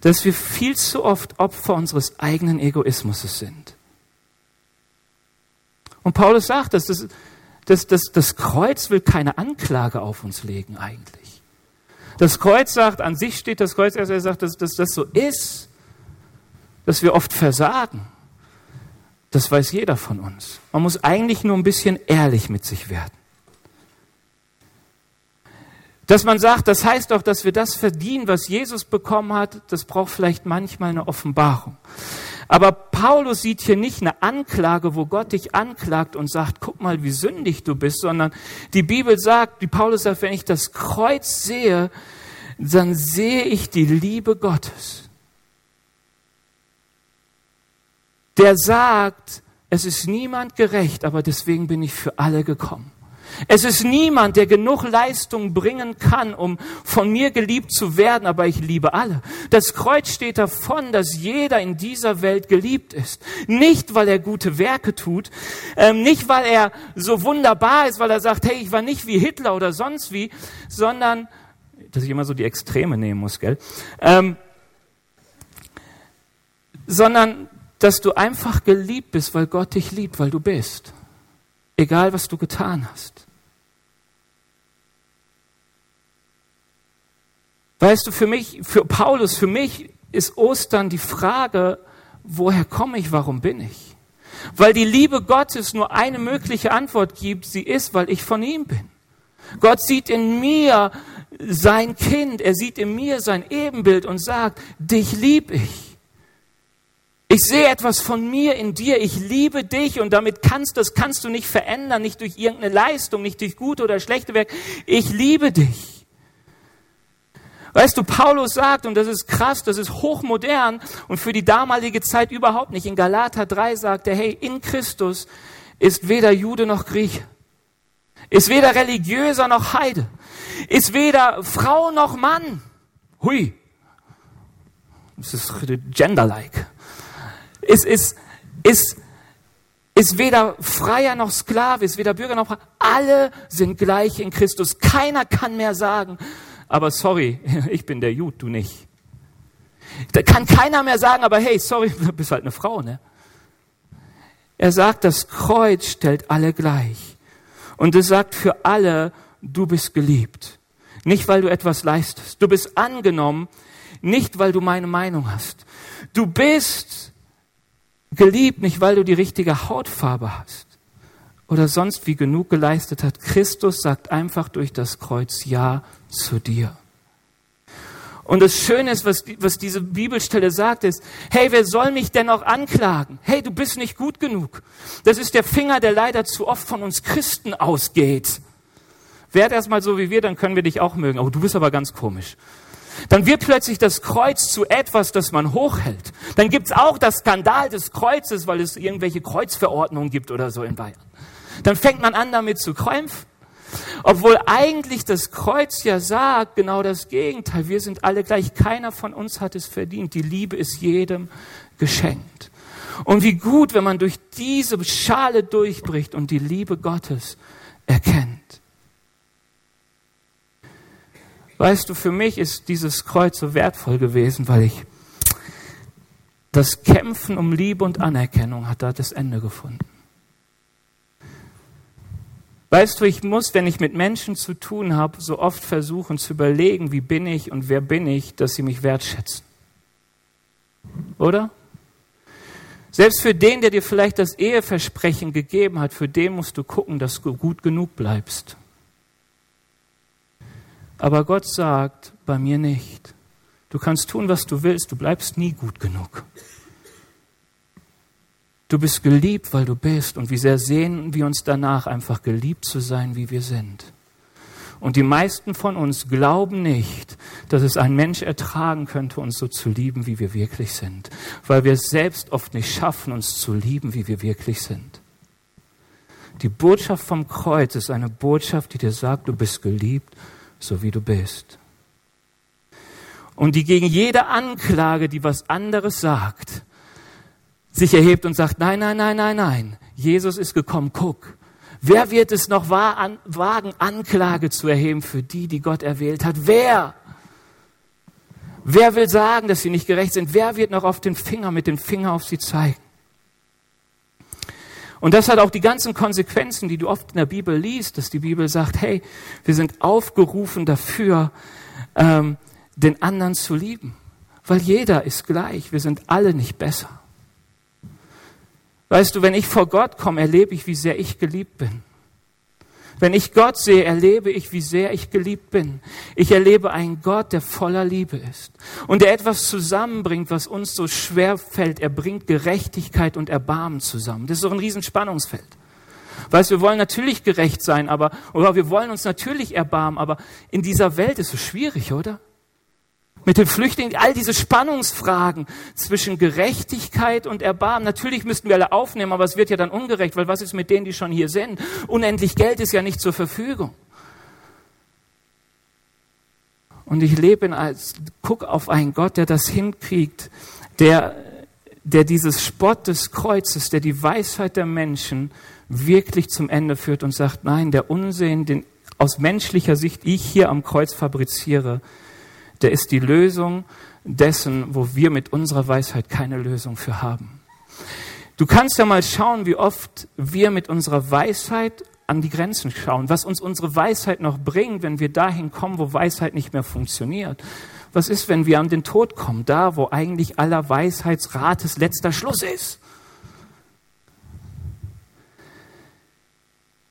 dass wir viel zu oft Opfer unseres eigenen Egoismus sind. Und Paulus sagt das, das das, das, das Kreuz will keine Anklage auf uns legen eigentlich. Das Kreuz sagt, an sich steht das Kreuz, er sagt, dass, dass das so ist, dass wir oft versagen. Das weiß jeder von uns. Man muss eigentlich nur ein bisschen ehrlich mit sich werden. Dass man sagt, das heißt doch, dass wir das verdienen, was Jesus bekommen hat, das braucht vielleicht manchmal eine Offenbarung. Aber Paulus sieht hier nicht eine Anklage, wo Gott dich anklagt und sagt, guck mal, wie sündig du bist, sondern die Bibel sagt, die Paulus sagt, wenn ich das Kreuz sehe, dann sehe ich die Liebe Gottes. Der sagt, es ist niemand gerecht, aber deswegen bin ich für alle gekommen. Es ist niemand, der genug Leistung bringen kann, um von mir geliebt zu werden, aber ich liebe alle. Das Kreuz steht davon, dass jeder in dieser Welt geliebt ist. Nicht, weil er gute Werke tut, ähm, nicht, weil er so wunderbar ist, weil er sagt, hey, ich war nicht wie Hitler oder sonst wie, sondern, dass ich immer so die Extreme nehmen muss, gell? Ähm, sondern, dass du einfach geliebt bist, weil Gott dich liebt, weil du bist. Egal, was du getan hast. Weißt du, für mich, für Paulus, für mich ist Ostern die Frage, woher komme ich, warum bin ich? Weil die Liebe Gottes nur eine mögliche Antwort gibt, sie ist, weil ich von ihm bin. Gott sieht in mir sein Kind, er sieht in mir sein Ebenbild und sagt, dich lieb ich. Ich sehe etwas von mir in dir, ich liebe dich und damit kannst, das kannst du nicht verändern, nicht durch irgendeine Leistung, nicht durch gute oder schlechte Werk. Ich liebe dich. Weißt du, Paulus sagt, und das ist krass, das ist hochmodern und für die damalige Zeit überhaupt nicht. In Galater 3 sagt er, hey, in Christus ist weder Jude noch Grieche, ist weder religiöser noch Heide, ist weder Frau noch Mann. Hui. Das ist genderlike. Es ist, ist, ist weder Freier noch Sklave, ist weder Bürger noch Alle sind gleich in Christus. Keiner kann mehr sagen, aber sorry, ich bin der Jude, du nicht. Da kann keiner mehr sagen, aber hey, sorry, du bist halt eine Frau, ne? Er sagt, das Kreuz stellt alle gleich. Und es sagt für alle, du bist geliebt. Nicht, weil du etwas leistest. Du bist angenommen, nicht, weil du meine Meinung hast. Du bist geliebt, nicht, weil du die richtige Hautfarbe hast oder sonst wie genug geleistet hat. Christus sagt einfach durch das Kreuz, ja, zu dir. Und das Schöne ist, was, was diese Bibelstelle sagt, ist, hey, wer soll mich denn noch anklagen? Hey, du bist nicht gut genug. Das ist der Finger, der leider zu oft von uns Christen ausgeht. Werd erstmal so wie wir, dann können wir dich auch mögen. Oh, du bist aber ganz komisch. Dann wird plötzlich das Kreuz zu etwas, das man hochhält. Dann gibt's auch das Skandal des Kreuzes, weil es irgendwelche Kreuzverordnungen gibt oder so in Bayern. Dann fängt man an, damit zu kämpfen. Obwohl eigentlich das Kreuz ja sagt, genau das Gegenteil. Wir sind alle gleich. Keiner von uns hat es verdient. Die Liebe ist jedem geschenkt. Und wie gut, wenn man durch diese Schale durchbricht und die Liebe Gottes erkennt. Weißt du, für mich ist dieses Kreuz so wertvoll gewesen, weil ich das Kämpfen um Liebe und Anerkennung hat da das Ende gefunden. Weißt du, ich muss, wenn ich mit Menschen zu tun habe, so oft versuchen zu überlegen, wie bin ich und wer bin ich, dass sie mich wertschätzen. Oder? Selbst für den, der dir vielleicht das Eheversprechen gegeben hat, für den musst du gucken, dass du gut genug bleibst. Aber Gott sagt, bei mir nicht. Du kannst tun, was du willst, du bleibst nie gut genug. Du bist geliebt, weil du bist. Und wie sehr sehnen wir uns danach, einfach geliebt zu sein, wie wir sind. Und die meisten von uns glauben nicht, dass es ein Mensch ertragen könnte, uns so zu lieben, wie wir wirklich sind. Weil wir es selbst oft nicht schaffen, uns zu lieben, wie wir wirklich sind. Die Botschaft vom Kreuz ist eine Botschaft, die dir sagt, du bist geliebt, so wie du bist. Und die gegen jede Anklage, die was anderes sagt, sich erhebt und sagt, nein, nein, nein, nein, nein, Jesus ist gekommen, guck. Wer wird es noch wagen, Anklage zu erheben für die, die Gott erwählt hat? Wer? Wer will sagen, dass sie nicht gerecht sind? Wer wird noch auf den Finger, mit dem Finger auf sie zeigen? Und das hat auch die ganzen Konsequenzen, die du oft in der Bibel liest, dass die Bibel sagt, hey, wir sind aufgerufen dafür, ähm, den anderen zu lieben. Weil jeder ist gleich, wir sind alle nicht besser. Weißt du, wenn ich vor Gott komme, erlebe ich, wie sehr ich geliebt bin. Wenn ich Gott sehe, erlebe ich, wie sehr ich geliebt bin. Ich erlebe einen Gott, der voller Liebe ist und der etwas zusammenbringt, was uns so schwer fällt. Er bringt Gerechtigkeit und Erbarmen zusammen. Das ist so ein Riesenspannungsfeld. Weißt, wir wollen natürlich gerecht sein, aber, oder wir wollen uns natürlich erbarmen, aber in dieser Welt ist es schwierig, oder? Mit den Flüchtlingen, all diese Spannungsfragen zwischen Gerechtigkeit und Erbarmen. Natürlich müssten wir alle aufnehmen, aber es wird ja dann ungerecht, weil was ist mit denen, die schon hier sind? Unendlich Geld ist ja nicht zur Verfügung. Und ich lebe in als, guck auf einen Gott, der das hinkriegt, der, der dieses Spott des Kreuzes, der die Weisheit der Menschen wirklich zum Ende führt und sagt, nein, der Unsinn, den aus menschlicher Sicht ich hier am Kreuz fabriziere, der ist die Lösung dessen, wo wir mit unserer Weisheit keine Lösung für haben. Du kannst ja mal schauen, wie oft wir mit unserer Weisheit an die Grenzen schauen, was uns unsere Weisheit noch bringt, wenn wir dahin kommen, wo Weisheit nicht mehr funktioniert. Was ist, wenn wir an den Tod kommen, da, wo eigentlich aller Weisheitsrates letzter Schluss ist?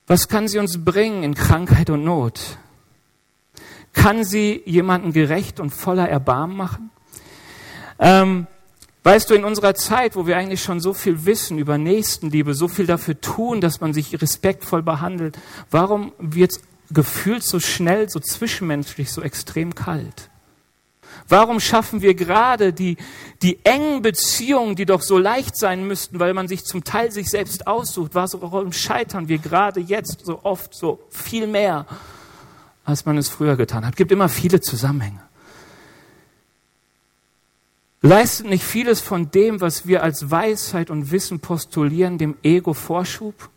Was kann sie uns bringen in Krankheit und Not? Kann sie jemanden gerecht und voller Erbarmen machen? Ähm, weißt du, in unserer Zeit, wo wir eigentlich schon so viel wissen über Nächstenliebe, so viel dafür tun, dass man sich respektvoll behandelt, warum wird gefühlt so schnell, so zwischenmenschlich, so extrem kalt? Warum schaffen wir gerade die, die engen Beziehungen, die doch so leicht sein müssten, weil man sich zum Teil sich selbst aussucht? Warum scheitern wir gerade jetzt so oft so viel mehr? Als man es früher getan hat. Es gibt immer viele Zusammenhänge. Leistet nicht vieles von dem, was wir als Weisheit und Wissen postulieren, dem Ego Vorschub?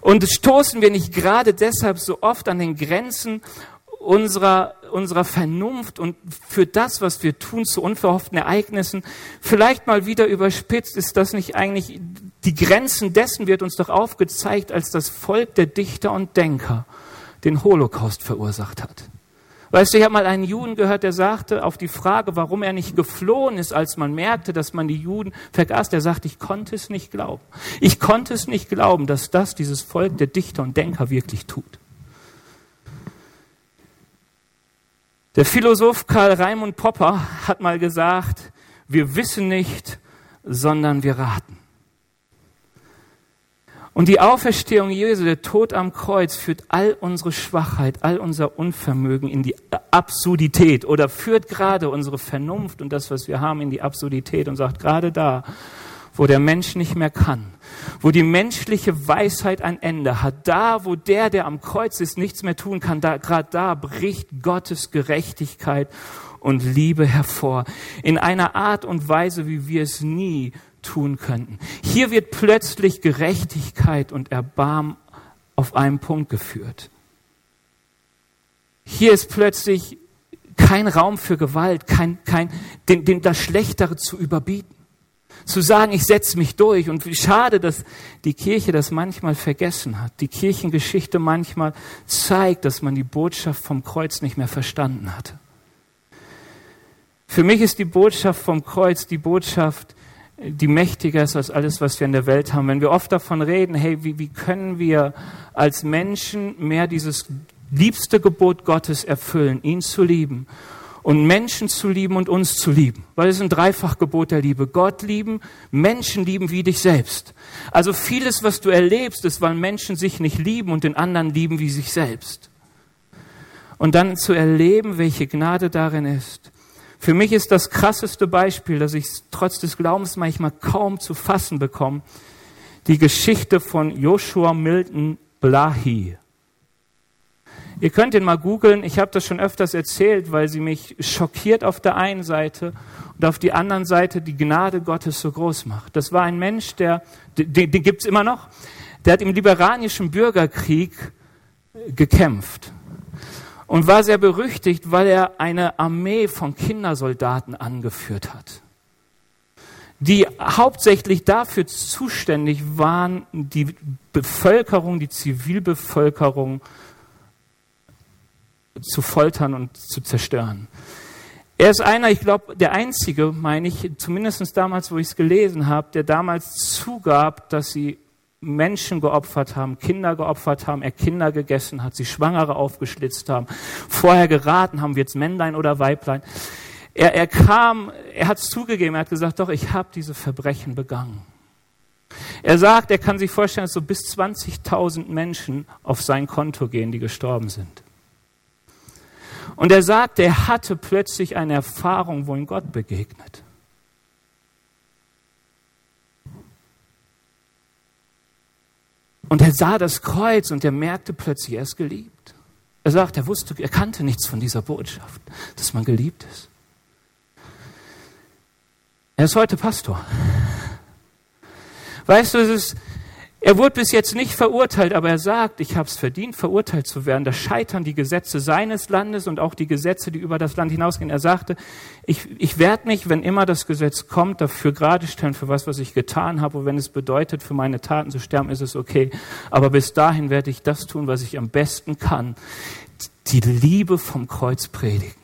Und stoßen wir nicht gerade deshalb so oft an den Grenzen unserer, unserer Vernunft und für das, was wir tun, zu unverhofften Ereignissen? Vielleicht mal wieder überspitzt, ist das nicht eigentlich, die Grenzen dessen wird uns doch aufgezeigt als das Volk der Dichter und Denker den Holocaust verursacht hat. Weißt du, ich habe mal einen Juden gehört, der sagte auf die Frage, warum er nicht geflohen ist, als man merkte, dass man die Juden vergaß, der sagte, ich konnte es nicht glauben. Ich konnte es nicht glauben, dass das dieses Volk der Dichter und Denker wirklich tut. Der Philosoph Karl Raimund Popper hat mal gesagt, wir wissen nicht, sondern wir raten. Und die Auferstehung Jesu, der Tod am Kreuz, führt all unsere Schwachheit, all unser Unvermögen in die Absurdität oder führt gerade unsere Vernunft und das, was wir haben, in die Absurdität und sagt, gerade da, wo der Mensch nicht mehr kann, wo die menschliche Weisheit ein Ende hat, da, wo der, der am Kreuz ist, nichts mehr tun kann, da, gerade da bricht Gottes Gerechtigkeit und Liebe hervor. In einer Art und Weise, wie wir es nie tun könnten. Hier wird plötzlich Gerechtigkeit und Erbarmen auf einen Punkt geführt. Hier ist plötzlich kein Raum für Gewalt, kein, kein, den, den, das Schlechtere zu überbieten. Zu sagen, ich setze mich durch. Und wie schade, dass die Kirche das manchmal vergessen hat. Die Kirchengeschichte manchmal zeigt, dass man die Botschaft vom Kreuz nicht mehr verstanden hatte. Für mich ist die Botschaft vom Kreuz die Botschaft, die mächtiger ist als alles, was wir in der Welt haben. Wenn wir oft davon reden, hey, wie, wie können wir als Menschen mehr dieses liebste Gebot Gottes erfüllen, ihn zu lieben und Menschen zu lieben und uns zu lieben. Weil es ist ein Dreifachgebot der Liebe. Gott lieben, Menschen lieben wie dich selbst. Also vieles, was du erlebst, ist, weil Menschen sich nicht lieben und den anderen lieben wie sich selbst. Und dann zu erleben, welche Gnade darin ist, für mich ist das krasseste Beispiel, dass ich trotz des Glaubens manchmal kaum zu fassen bekomme, die Geschichte von Joshua Milton Blahi. Ihr könnt ihn mal googeln. Ich habe das schon öfters erzählt, weil sie mich schockiert auf der einen Seite und auf die anderen Seite die Gnade Gottes so groß macht. Das war ein Mensch, der, den, den gibt's immer noch, der hat im liberanischen Bürgerkrieg gekämpft und war sehr berüchtigt, weil er eine Armee von Kindersoldaten angeführt hat, die hauptsächlich dafür zuständig waren, die Bevölkerung, die Zivilbevölkerung zu foltern und zu zerstören. Er ist einer, ich glaube, der einzige, meine ich, zumindest damals, wo ich es gelesen habe, der damals zugab, dass sie Menschen geopfert haben, Kinder geopfert haben, er Kinder gegessen hat, sie Schwangere aufgeschlitzt haben, vorher geraten haben, wird's Männlein oder Weiblein. Er, er kam, er hat es zugegeben, er hat gesagt, doch, ich habe diese Verbrechen begangen. Er sagt, er kann sich vorstellen, dass so bis 20.000 Menschen auf sein Konto gehen, die gestorben sind. Und er sagt, er hatte plötzlich eine Erfahrung, wo ihm Gott begegnet. Und er sah das Kreuz und er merkte plötzlich, er ist geliebt. Er sagt, er wusste, er kannte nichts von dieser Botschaft, dass man geliebt ist. Er ist heute Pastor. Weißt du, es ist, er wurde bis jetzt nicht verurteilt, aber er sagt, ich habe es verdient, verurteilt zu werden. Da scheitern die Gesetze seines Landes und auch die Gesetze, die über das Land hinausgehen. Er sagte, ich, ich werde mich, wenn immer das Gesetz kommt, dafür gerade stellen, für was, was ich getan habe. Und wenn es bedeutet, für meine Taten zu sterben, ist es okay. Aber bis dahin werde ich das tun, was ich am besten kann. Die Liebe vom Kreuz predigen.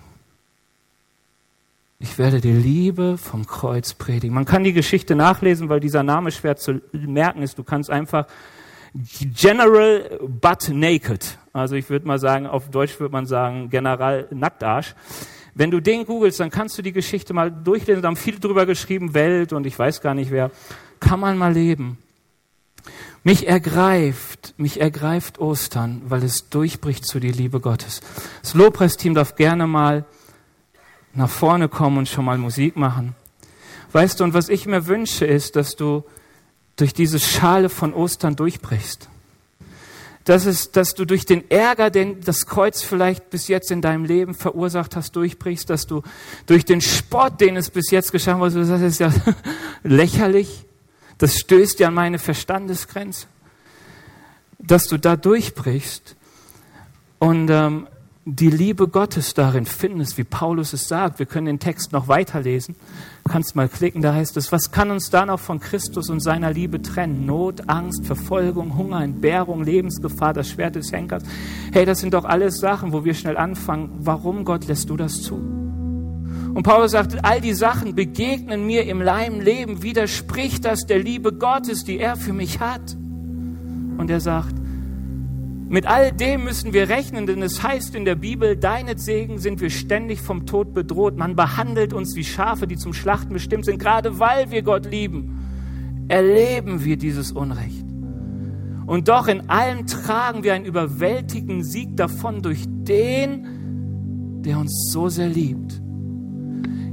Ich werde die Liebe vom Kreuz predigen. Man kann die Geschichte nachlesen, weil dieser Name schwer zu merken ist. Du kannst einfach General Butt Naked, also ich würde mal sagen, auf Deutsch würde man sagen General Nacktarsch. Wenn du den googelst, dann kannst du die Geschichte mal durchlesen. Da haben viele drüber geschrieben, Welt und ich weiß gar nicht wer. Kann man mal leben. Mich ergreift, mich ergreift Ostern, weil es durchbricht zu die Liebe Gottes. Das Lobpreisteam darf gerne mal nach vorne kommen und schon mal Musik machen. Weißt du, und was ich mir wünsche, ist, dass du durch diese Schale von Ostern durchbrichst. Das ist, dass du durch den Ärger, den das Kreuz vielleicht bis jetzt in deinem Leben verursacht hast, durchbrichst, dass du durch den Spott, den es bis jetzt geschaffen hat, das ist ja lächerlich, das stößt ja an meine Verstandesgrenze, dass du da durchbrichst und ähm, die Liebe Gottes darin findest, wie Paulus es sagt. Wir können den Text noch weiterlesen. Du kannst mal klicken, da heißt es, was kann uns da noch von Christus und seiner Liebe trennen? Not, Angst, Verfolgung, Hunger, Entbehrung, Lebensgefahr, das Schwert des Henkers. Hey, das sind doch alles Sachen, wo wir schnell anfangen. Warum, Gott, lässt du das zu? Und Paulus sagt, all die Sachen begegnen mir im Leim Leben, widerspricht das der Liebe Gottes, die er für mich hat. Und er sagt, Mit all dem müssen wir rechnen, denn es heißt in der Bibel, deinetwegen sind wir ständig vom Tod bedroht. Man behandelt uns wie Schafe, die zum Schlachten bestimmt sind. Gerade weil wir Gott lieben, erleben wir dieses Unrecht. Und doch in allem tragen wir einen überwältigenden Sieg davon durch den, der uns so sehr liebt.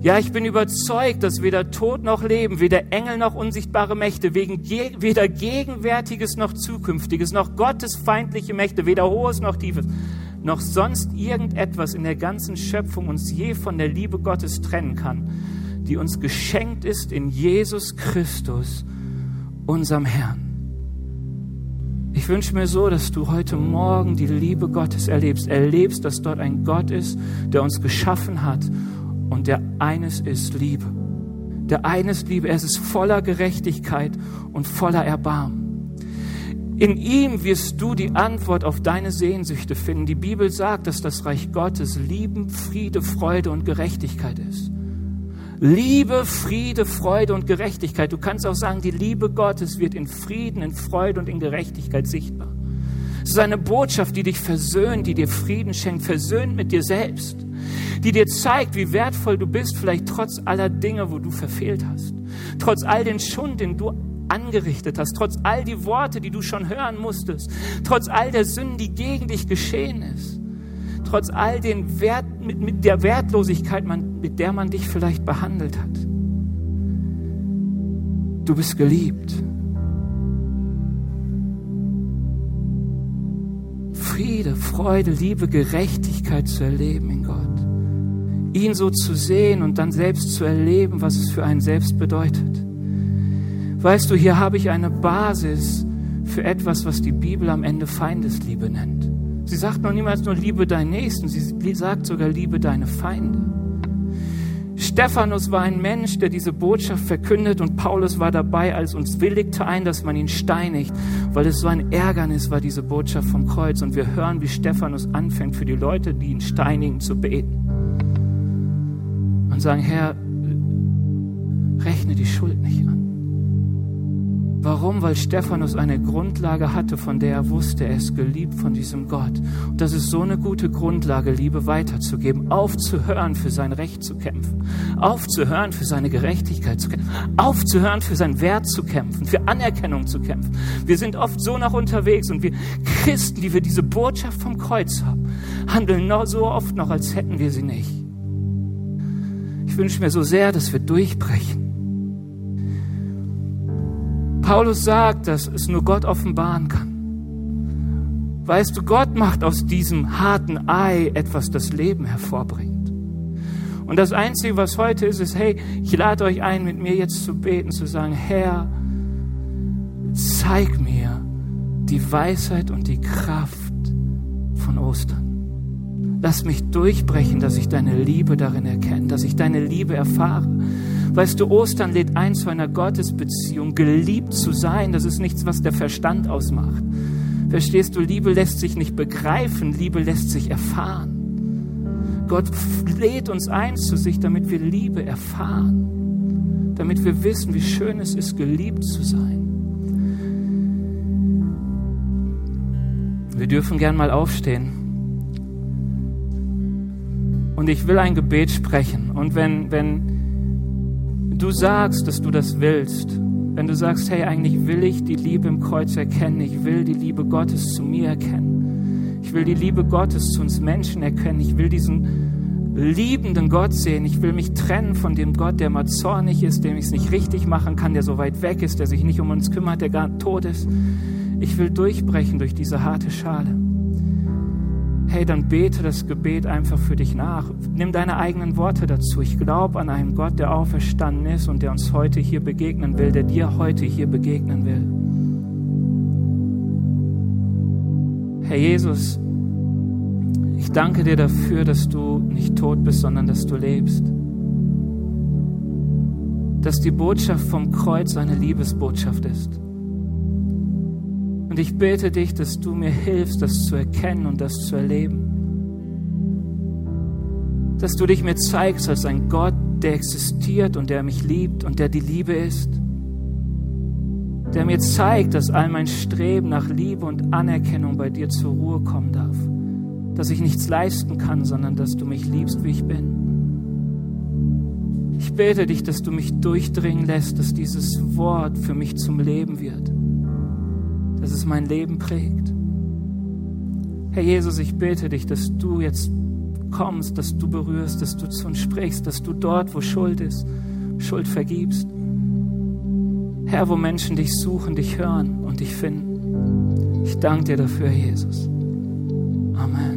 Ja, ich bin überzeugt, dass weder Tod noch Leben, weder Engel noch unsichtbare Mächte, weder Gegenwärtiges noch Zukünftiges, noch gottesfeindliche Mächte, weder Hohes noch Tiefes, noch sonst irgendetwas in der ganzen Schöpfung uns je von der Liebe Gottes trennen kann, die uns geschenkt ist in Jesus Christus, unserem Herrn. Ich wünsche mir so, dass du heute Morgen die Liebe Gottes erlebst. Erlebst, dass dort ein Gott ist, der uns geschaffen hat und der eines ist Liebe. Der eines Liebe. Er ist voller Gerechtigkeit und voller Erbarmen. In ihm wirst du die Antwort auf deine Sehnsüchte finden. Die Bibel sagt, dass das Reich Gottes Lieben, Friede, Freude und Gerechtigkeit ist. Liebe, Friede, Freude und Gerechtigkeit. Du kannst auch sagen, die Liebe Gottes wird in Frieden, in Freude und in Gerechtigkeit sichtbar. Es ist eine Botschaft, die dich versöhnt, die dir Frieden schenkt, versöhnt mit dir selbst, die dir zeigt, wie wertvoll du bist, vielleicht trotz aller Dinge, wo du verfehlt hast, trotz all den Schund, den du angerichtet hast, trotz all die Worte, die du schon hören musstest, trotz all der Sünden, die gegen dich geschehen ist trotz all den Wert, mit, mit der Wertlosigkeit, man, mit der man dich vielleicht behandelt hat. Du bist geliebt. Friede, Freude, Liebe, Gerechtigkeit zu erleben in Gott. Ihn so zu sehen und dann selbst zu erleben, was es für einen selbst bedeutet. Weißt du, hier habe ich eine Basis für etwas, was die Bibel am Ende Feindesliebe nennt. Sie sagt noch niemals nur, liebe deinen Nächsten, sie sagt sogar, liebe deine Feinde. Stephanus war ein Mensch, der diese Botschaft verkündet und Paulus war dabei, als uns willigte ein, dass man ihn steinigt, weil es so ein Ärgernis war, diese Botschaft vom Kreuz. Und wir hören, wie Stephanus anfängt, für die Leute, die ihn steinigen, zu beten. Und sagen, Herr, rechne die Schuld nicht an. Warum? Weil Stephanus eine Grundlage hatte, von der er wusste, er ist geliebt von diesem Gott. Und das ist so eine gute Grundlage, Liebe weiterzugeben, aufzuhören, für sein Recht zu kämpfen, aufzuhören, für seine Gerechtigkeit zu kämpfen, aufzuhören, für seinen Wert zu kämpfen, für Anerkennung zu kämpfen. Wir sind oft so noch unterwegs und wir Christen, die wir diese Botschaft vom Kreuz haben, handeln so oft noch, als hätten wir sie nicht. Ich wünsche mir so sehr, dass wir durchbrechen Paulus sagt, dass es nur Gott offenbaren kann. Weißt du, Gott macht aus diesem harten Ei etwas, das Leben hervorbringt. Und das Einzige, was heute ist, ist, hey, ich lade euch ein, mit mir jetzt zu beten, zu sagen, Herr, zeig mir die Weisheit und die Kraft von Ostern. Lass mich durchbrechen, dass ich deine Liebe darin erkenne, dass ich deine Liebe erfahre, Weißt du, Ostern lädt ein zu einer Gottesbeziehung, geliebt zu sein. Das ist nichts, was der Verstand ausmacht. Verstehst du, Liebe lässt sich nicht begreifen, Liebe lässt sich erfahren. Gott lädt uns ein zu sich, damit wir Liebe erfahren, damit wir wissen, wie schön es ist, geliebt zu sein. Wir dürfen gern mal aufstehen. Und ich will ein Gebet sprechen. Und wenn, wenn, du sagst, dass du das willst, wenn du sagst, hey, eigentlich will ich die Liebe im Kreuz erkennen, ich will die Liebe Gottes zu mir erkennen, ich will die Liebe Gottes zu uns Menschen erkennen, ich will diesen liebenden Gott sehen, ich will mich trennen von dem Gott, der mal zornig ist, dem ich es nicht richtig machen kann, der so weit weg ist, der sich nicht um uns kümmert, der gar tot ist. Ich will durchbrechen durch diese harte Schale hey, dann bete das Gebet einfach für dich nach. Nimm deine eigenen Worte dazu. Ich glaube an einen Gott, der auferstanden ist und der uns heute hier begegnen will, der dir heute hier begegnen will. Herr Jesus, ich danke dir dafür, dass du nicht tot bist, sondern dass du lebst. Dass die Botschaft vom Kreuz eine Liebesbotschaft ist. Und ich bete dich, dass du mir hilfst, das zu erkennen und das zu erleben. Dass du dich mir zeigst als ein Gott, der existiert und der mich liebt und der die Liebe ist. der mir zeigt, dass all mein Streben nach Liebe und Anerkennung bei dir zur Ruhe kommen darf, dass ich nichts leisten kann, sondern dass du mich liebst, wie ich bin. Ich bete dich, dass du mich durchdringen lässt, dass dieses Wort für mich zum Leben wird, dass es mein Leben prägt. Herr Jesus, ich bete dich, dass du jetzt kommst, dass du berührst, dass du zu uns sprichst, dass du dort, wo Schuld ist, Schuld vergibst. Herr, wo Menschen dich suchen, dich hören und dich finden. Ich danke dir dafür, Jesus. Amen.